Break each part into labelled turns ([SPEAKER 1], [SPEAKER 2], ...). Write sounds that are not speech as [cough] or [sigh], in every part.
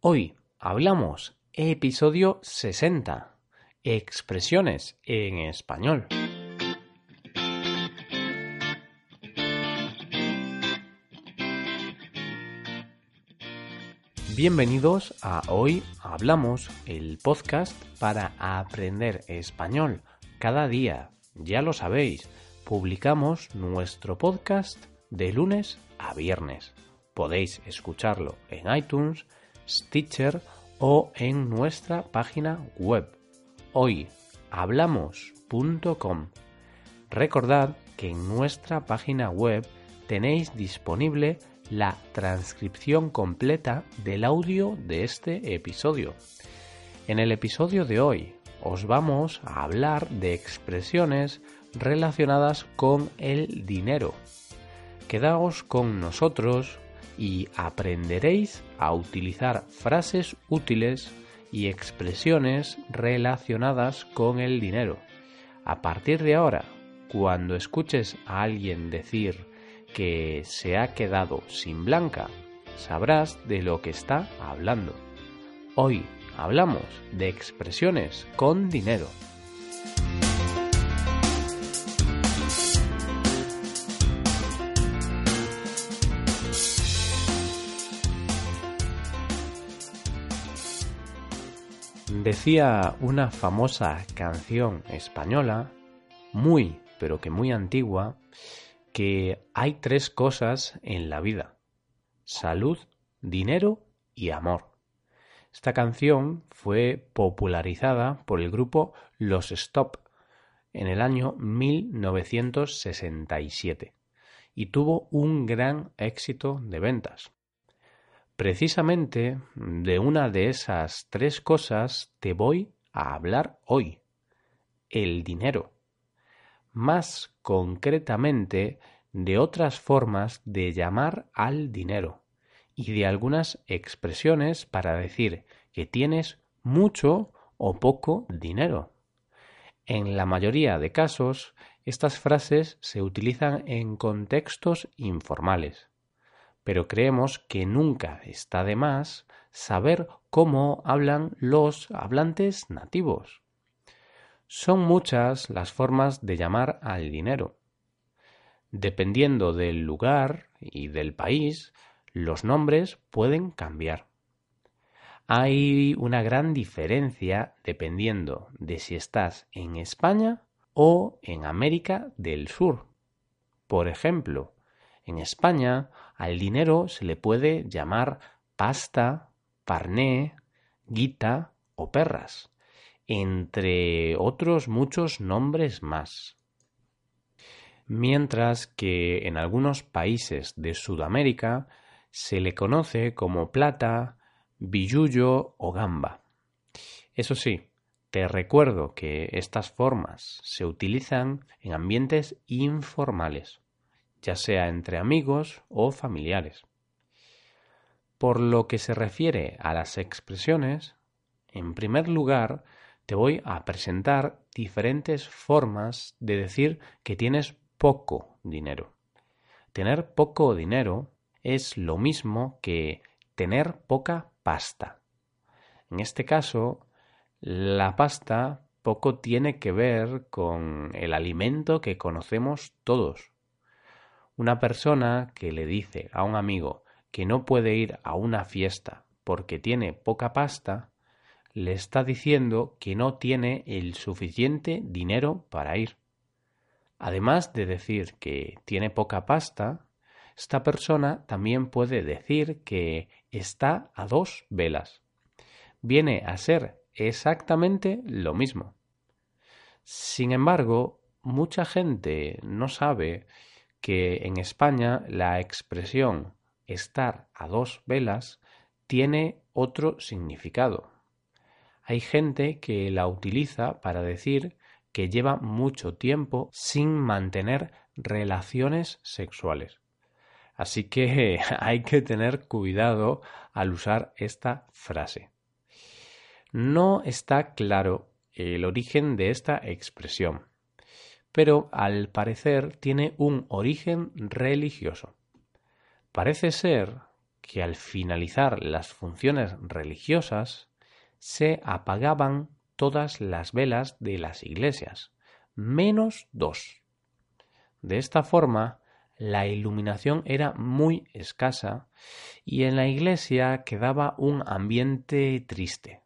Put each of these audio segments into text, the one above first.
[SPEAKER 1] Hoy hablamos episodio 60. Expresiones en español. Bienvenidos a Hoy Hablamos, el podcast para aprender español cada día. Ya lo sabéis, publicamos nuestro podcast de lunes a viernes. Podéis escucharlo en iTunes, Stitcher o en nuestra página web hoyhablamos.com. Recordad que en nuestra página web tenéis disponible la transcripción completa del audio de este episodio. En el episodio de hoy os vamos a hablar de expresiones relacionadas con el dinero. Quedaos con nosotros y aprenderéis a utilizar frases útiles y expresiones relacionadas con el dinero. A partir de ahora, cuando escuches a alguien decir que se ha quedado sin blanca, sabrás de lo que está hablando. Hoy hablamos de expresiones con dinero. Decía una famosa canción española, muy, pero que muy antigua, que hay tres cosas en la vida. Salud, dinero y amor. Esta canción fue popularizada por el grupo Los Stop en el año 1967 y tuvo un gran éxito de ventas. Precisamente de una de esas tres cosas te voy a hablar hoy, el dinero. Más concretamente de otras formas de llamar al dinero y de algunas expresiones para decir que tienes mucho o poco dinero. En la mayoría de casos, estas frases se utilizan en contextos informales pero creemos que nunca está de más saber cómo hablan los hablantes nativos. Son muchas las formas de llamar al dinero. Dependiendo del lugar y del país, los nombres pueden cambiar. Hay una gran diferencia dependiendo de si estás en España o en América del Sur. Por ejemplo, en España al dinero se le puede llamar pasta, parné, guita o perras, entre otros muchos nombres más. Mientras que en algunos países de Sudamérica se le conoce como plata, billullo o gamba. Eso sí, te recuerdo que estas formas se utilizan en ambientes informales ya sea entre amigos o familiares. Por lo que se refiere a las expresiones, en primer lugar te voy a presentar diferentes formas de decir que tienes poco dinero. Tener poco dinero es lo mismo que tener poca pasta. En este caso, la pasta poco tiene que ver con el alimento que conocemos todos, una persona que le dice a un amigo que no puede ir a una fiesta porque tiene poca pasta, le está diciendo que no tiene el suficiente dinero para ir. Además de decir que tiene poca pasta, esta persona también puede decir que está a dos velas. Viene a ser exactamente lo mismo. Sin embargo, mucha gente no sabe que en España la expresión estar a dos velas tiene otro significado. Hay gente que la utiliza para decir que lleva mucho tiempo sin mantener relaciones sexuales. Así que [laughs] hay que tener cuidado al usar esta frase. No está claro el origen de esta expresión pero al parecer tiene un origen religioso. Parece ser que al finalizar las funciones religiosas se apagaban todas las velas de las iglesias, menos dos. De esta forma, la iluminación era muy escasa y en la iglesia quedaba un ambiente triste.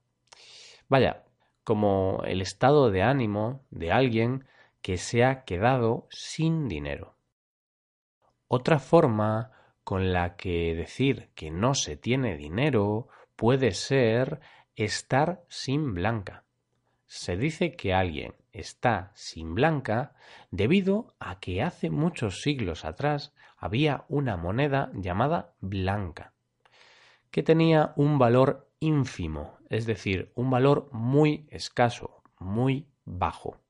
[SPEAKER 1] Vaya, como el estado de ánimo de alguien que se ha quedado sin dinero. Otra forma con la que decir que no se tiene dinero puede ser estar sin blanca. Se dice que alguien está sin blanca debido a que hace muchos siglos atrás había una moneda llamada blanca, que tenía un valor ínfimo, es decir, un valor muy escaso, muy bajo.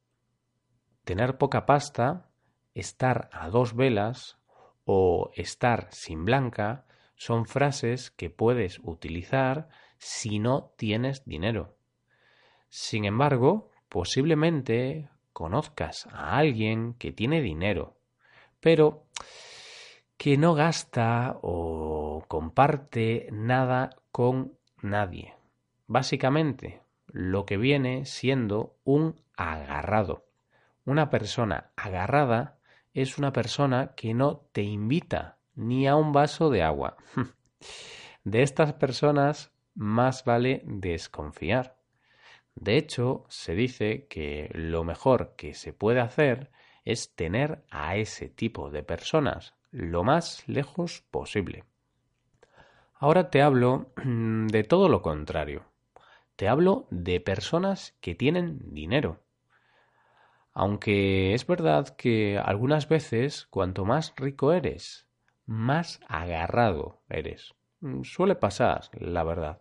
[SPEAKER 1] Tener poca pasta, estar a dos velas o estar sin blanca son frases que puedes utilizar si no tienes dinero. Sin embargo, posiblemente conozcas a alguien que tiene dinero, pero que no gasta o comparte nada con nadie. Básicamente, lo que viene siendo un agarrado. Una persona agarrada es una persona que no te invita ni a un vaso de agua. [laughs] De estas personas más vale desconfiar. De hecho, se dice que lo mejor que se puede hacer es tener a ese tipo de personas lo más lejos posible. Ahora te hablo de todo lo contrario. Te hablo de personas que tienen dinero. Aunque es verdad que algunas veces cuanto más rico eres, más agarrado eres. Suele pasar, la verdad.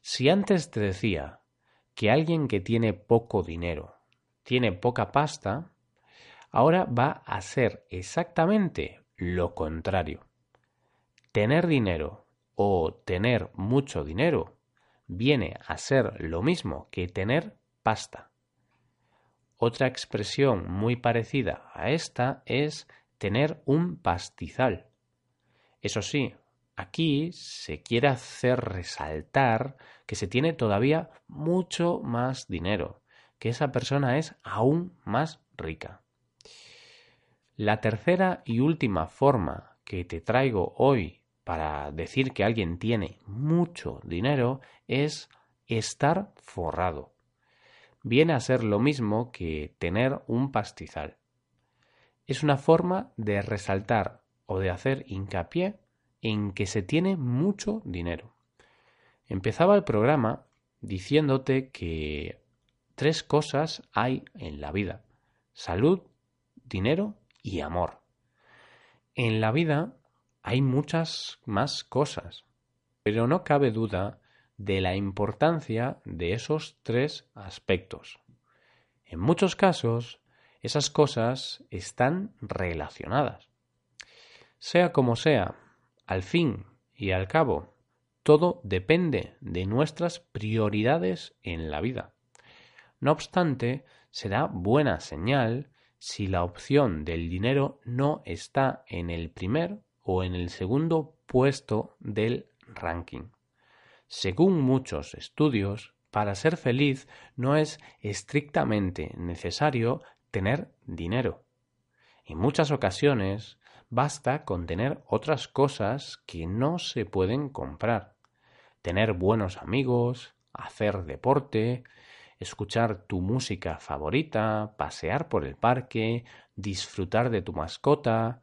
[SPEAKER 1] Si antes te decía que alguien que tiene poco dinero tiene poca pasta, ahora va a ser exactamente lo contrario. Tener dinero o tener mucho dinero viene a ser lo mismo que tener pasta. Otra expresión muy parecida a esta es tener un pastizal. Eso sí, Aquí se quiere hacer resaltar que se tiene todavía mucho más dinero, que esa persona es aún más rica. La tercera y última forma que te traigo hoy para decir que alguien tiene mucho dinero es estar forrado. Viene a ser lo mismo que tener un pastizal. Es una forma de resaltar o de hacer hincapié en que se tiene mucho dinero. Empezaba el programa diciéndote que tres cosas hay en la vida. Salud, dinero y amor. En la vida hay muchas más cosas, pero no cabe duda de la importancia de esos tres aspectos. En muchos casos, esas cosas están relacionadas. Sea como sea, al fin y al cabo, todo depende de nuestras prioridades en la vida. No obstante, será buena señal si la opción del dinero no está en el primer o en el segundo puesto del ranking. Según muchos estudios, para ser feliz no es estrictamente necesario tener dinero. En muchas ocasiones basta con tener otras cosas que no se pueden comprar. Tener buenos amigos, hacer deporte, escuchar tu música favorita, pasear por el parque, disfrutar de tu mascota.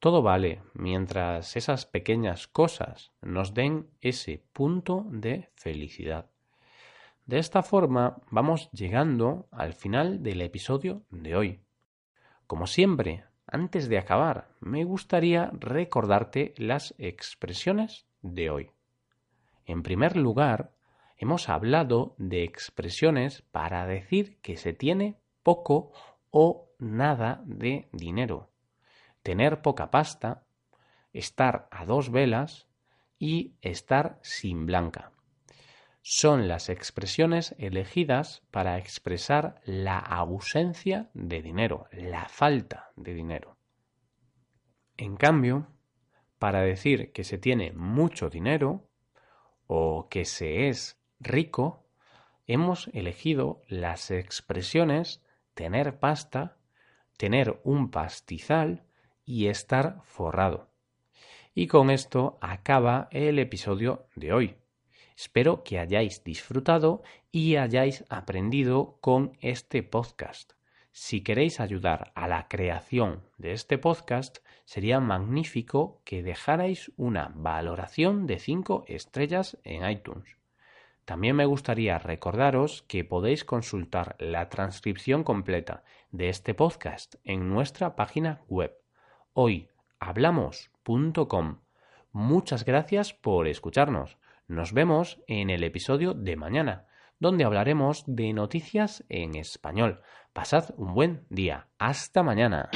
[SPEAKER 1] Todo vale mientras esas pequeñas cosas nos den ese punto de felicidad. De esta forma vamos llegando al final del episodio de hoy. Como siempre, antes de acabar, me gustaría recordarte las expresiones de hoy. En primer lugar, hemos hablado de expresiones para decir que se tiene poco o nada de dinero, tener poca pasta, estar a dos velas y estar sin blanca son las expresiones elegidas para expresar la ausencia de dinero, la falta de dinero. En cambio, para decir que se tiene mucho dinero o que se es rico, hemos elegido las expresiones tener pasta, tener un pastizal y estar forrado. Y con esto acaba el episodio de hoy. Espero que hayáis disfrutado y hayáis aprendido con este podcast. Si queréis ayudar a la creación de este podcast, sería magnífico que dejarais una valoración de 5 estrellas en iTunes. También me gustaría recordaros que podéis consultar la transcripción completa de este podcast en nuestra página web hoyhablamos.com. Muchas gracias por escucharnos. Nos vemos en el episodio de mañana, donde hablaremos de noticias en español. Pasad un buen día. Hasta mañana.